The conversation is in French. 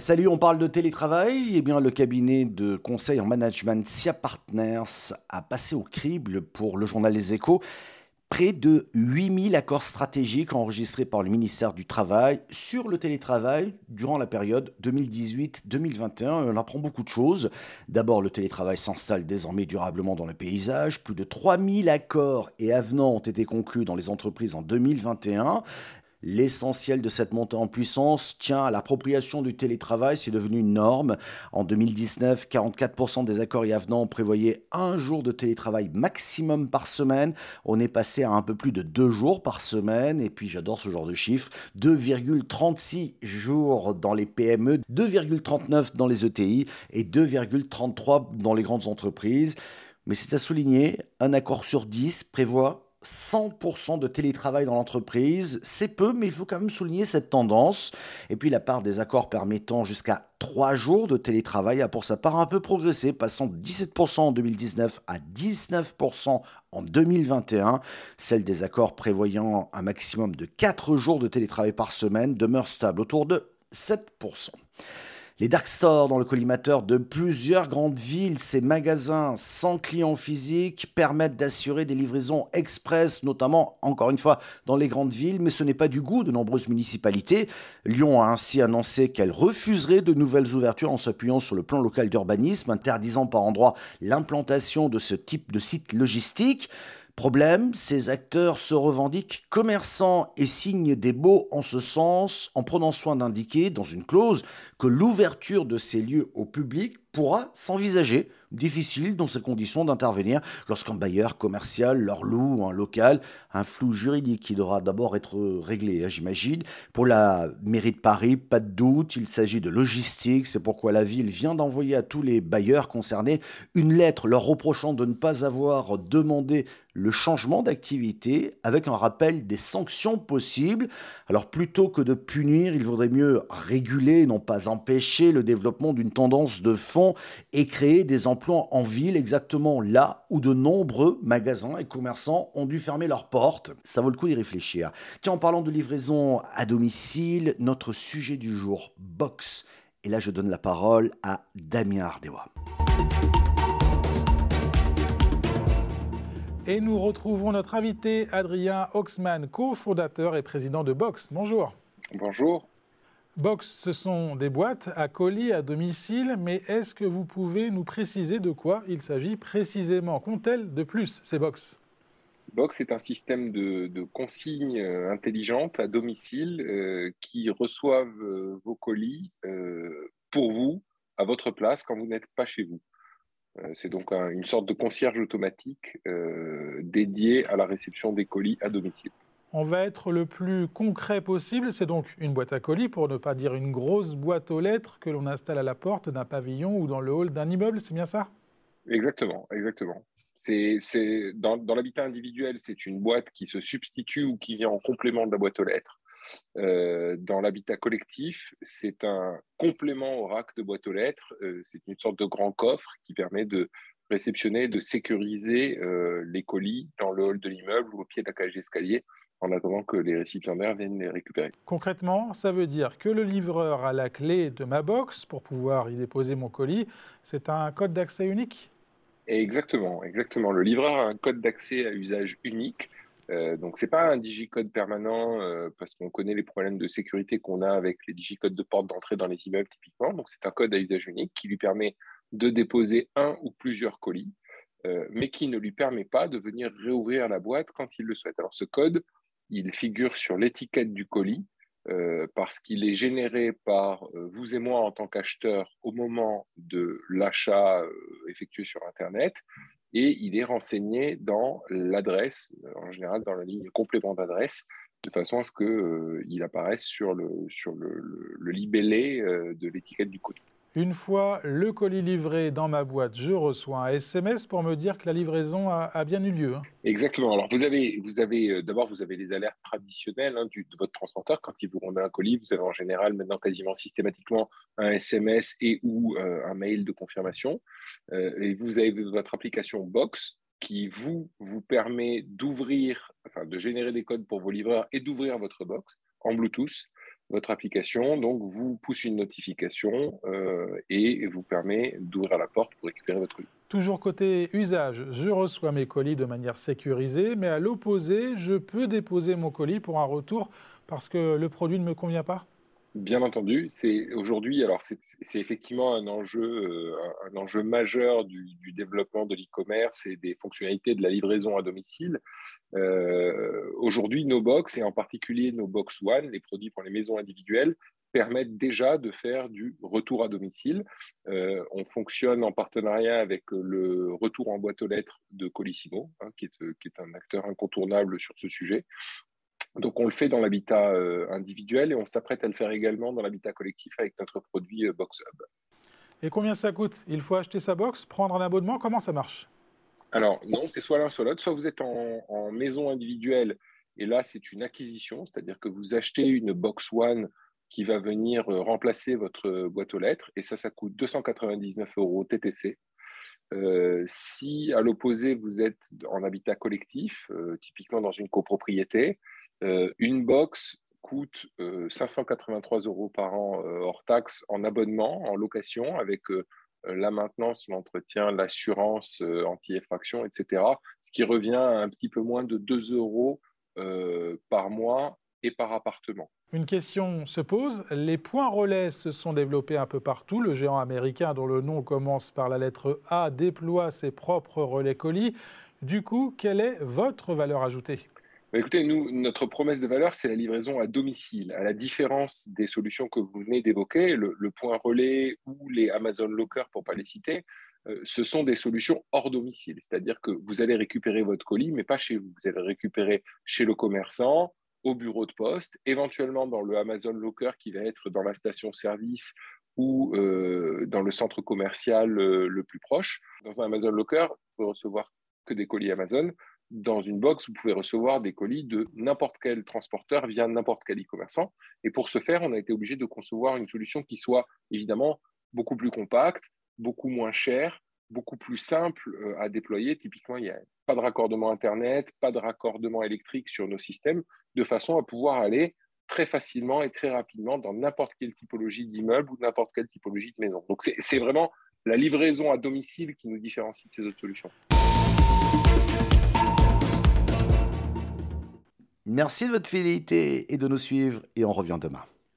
Salut, on parle de télétravail. Eh bien, le cabinet de conseil en management SIA Partners a passé au crible pour le journal Les Échos près de 8000 accords stratégiques enregistrés par le ministère du Travail sur le télétravail durant la période 2018-2021. On apprend beaucoup de choses. D'abord, le télétravail s'installe désormais durablement dans le paysage. Plus de 3000 accords et avenants ont été conclus dans les entreprises en 2021. L'essentiel de cette montée en puissance tient à l'appropriation du télétravail, c'est devenu une norme. En 2019, 44% des accords et avenants prévoyaient un jour de télétravail maximum par semaine. On est passé à un peu plus de deux jours par semaine, et puis j'adore ce genre de chiffres, 2,36 jours dans les PME, 2,39 dans les ETI et 2,33 dans les grandes entreprises. Mais c'est à souligner, un accord sur 10 prévoit 100% de télétravail dans l'entreprise, c'est peu, mais il faut quand même souligner cette tendance. Et puis la part des accords permettant jusqu'à 3 jours de télétravail a pour sa part un peu progressé, passant de 17% en 2019 à 19% en 2021. Celle des accords prévoyant un maximum de 4 jours de télétravail par semaine demeure stable autour de 7%. Les dark stores dans le collimateur de plusieurs grandes villes, ces magasins sans clients physiques permettent d'assurer des livraisons express, notamment, encore une fois, dans les grandes villes, mais ce n'est pas du goût de nombreuses municipalités. Lyon a ainsi annoncé qu'elle refuserait de nouvelles ouvertures en s'appuyant sur le plan local d'urbanisme, interdisant par endroits l'implantation de ce type de site logistique. Problème, ces acteurs se revendiquent commerçants et signent des baux en ce sens en prenant soin d'indiquer dans une clause que l'ouverture de ces lieux au public pourra s'envisager difficile dans ces conditions d'intervenir lorsqu'un bailleur commercial leur loue un local, un flou juridique qui devra d'abord être réglé, hein, j'imagine. Pour la mairie de Paris, pas de doute, il s'agit de logistique, c'est pourquoi la ville vient d'envoyer à tous les bailleurs concernés une lettre leur reprochant de ne pas avoir demandé le changement d'activité avec un rappel des sanctions possibles. Alors plutôt que de punir, il vaudrait mieux réguler, non pas empêcher le développement d'une tendance de fond et créer des emplois en ville, exactement là où de nombreux magasins et commerçants ont dû fermer leurs portes. Ça vaut le coup d'y réfléchir. Tiens, en parlant de livraison à domicile, notre sujet du jour, box. Et là, je donne la parole à Damien Ardewa. Et nous retrouvons notre invité Adrien Oxman, cofondateur et président de Box. Bonjour. Bonjour. Box, ce sont des boîtes à colis à domicile, mais est-ce que vous pouvez nous préciser de quoi il s'agit précisément? Qu'ont-elles de plus, ces box? Box est un système de, consignes euh, intelligentes à domicile euh, qui reçoivent euh, vos colis pour vous, à votre place, quand vous n'êtes pas chez vous. C'est donc une sorte de concierge automatique dédié à la réception des colis à domicile. On va être le plus concret possible. C'est donc une boîte à colis, pour ne pas dire une grosse boîte aux lettres que l'on installe à la porte d'un pavillon ou dans le hall d'un immeuble. C'est bien ça? Exactement, exactement. C'est, dans, l'habitat individuel, c'est une boîte qui se substitue ou qui vient en complément de la boîte aux lettres. Euh, dans l'habitat collectif, c'est un complément au rack de boîte aux lettres. Euh, c'est une sorte de grand coffre qui permet de réceptionner, de sécuriser euh, les colis dans le hall de l'immeuble ou au pied de la cage d'escalier en attendant que les récipiendaires viennent les récupérer. Concrètement, ça veut dire que le livreur a la clé de ma box pour pouvoir y déposer mon colis. C'est un code d'accès unique? Exactement, exactement. Le livreur a un code d'accès à usage unique. Euh, donc, ce n'est pas un digicode permanent euh, parce qu'on connaît les problèmes de sécurité qu'on a avec les digicodes de porte d'entrée dans les immeubles typiquement. Donc, c'est un code à usage unique qui lui permet de déposer un ou plusieurs colis, euh, mais qui ne lui permet pas de venir réouvrir la boîte quand il le souhaite. Alors, ce code, il figure sur l'étiquette du colis parce qu'il est généré par vous et moi en tant qu'acheteurs au moment de l'achat effectué sur Internet et il est renseigné dans l'adresse, en général dans la ligne complément d'adresse, de façon à ce qu'il apparaisse sur le, sur le libellé de l'étiquette du colis. Une fois le colis livré dans ma boîte, je reçois un SMS pour me dire que la livraison a, bien eu lieu. Hein. Exactement. Alors vous avez, vous avez euh, d'abord vous avez les alertes traditionnelles hein, de votre transporteur quand il vous rend un colis. Vous avez en général maintenant quasiment systématiquement un SMS et ou euh, un mail de confirmation. Euh, et vous avez votre application Box qui vous vous permet d'ouvrir, enfin de générer des codes pour vos livreurs et d'ouvrir votre box en Bluetooth votre application donc vous pousse une notification et vous permet d'ouvrir la porte pour récupérer votre colis. Toujours côté usage, je reçois mes colis de manière sécurisée, mais à l'opposé, je peux déposer mon colis pour un retour parce que le produit ne me convient pas Bien entendu, c'est aujourd'hui, alors c'est effectivement un enjeu, euh, un enjeu majeur du, développement de l'e-commerce et des fonctionnalités de la livraison à domicile. Euh, aujourd'hui, nos box et en particulier nos box one, les produits pour les maisons individuelles, permettent déjà de faire du retour à domicile. Euh, on fonctionne en partenariat avec le retour en boîte aux lettres de Colissimo, hein, qui, est, qui, est, un acteur incontournable sur ce sujet. Donc on le fait dans l'habitat euh, individuel et on s'apprête à le faire également dans l'habitat collectif avec notre produit euh, Box Hub. Et combien ça coûte? Il faut acheter sa box, prendre un abonnement? Comment ça marche? Alors non, c'est soit l'un soit l'autre. Soit vous êtes en, maison individuelle et là c'est une acquisition, c'est-à-dire que vous achetez une Box One qui va venir euh, remplacer votre boîte aux lettres et ça, ça coûte 299 euros TTC. si à l'opposé vous êtes en habitat collectif, typiquement dans une copropriété, euh, une box coûte 583 euh, euros par an euh, hors taxe en abonnement, en location, avec la maintenance, l'entretien, l'assurance anti-effraction, etc. Ce qui revient à un petit peu moins de 2 euros par mois et par appartement. Une question se pose. Les points relais se sont développés un peu partout. Le géant américain, dont le nom commence par la lettre A, déploie ses propres relais colis. Du coup, quelle est votre valeur ajoutée? Bah, écoutez, nous, notre promesse de valeur, c'est la livraison à domicile. À la différence des solutions que vous venez d'évoquer, le, point relais ou les Amazon Locker, pour ne pas les citer, euh, ce sont des solutions hors domicile. C'est-à-dire que vous allez récupérer votre colis, mais pas chez vous. Vous allez récupérer chez le commerçant, au bureau de poste, éventuellement dans le Amazon Locker qui va être dans la station-service ou euh, dans le centre commercial euh, le plus proche. Dans un Amazon Locker, vous pouvez recevoir que des colis Amazon dans une box, vous pouvez recevoir des colis de n'importe quel transporteur via n'importe quel e-commerçant. Et pour ce faire, on a été obligé de concevoir une solution qui soit évidemment beaucoup plus compacte, beaucoup moins chère, beaucoup plus simple euh, à déployer. Typiquement, il n'y a pas de raccordement Internet, pas de raccordement électrique sur nos systèmes, de façon à pouvoir aller très facilement et très rapidement dans n'importe quelle typologie d'immeuble ou n'importe quelle typologie de maison. Donc c'est vraiment la livraison à domicile qui nous différencie de ces autres solutions. Merci de votre fidélité et de nous suivre et on revient demain.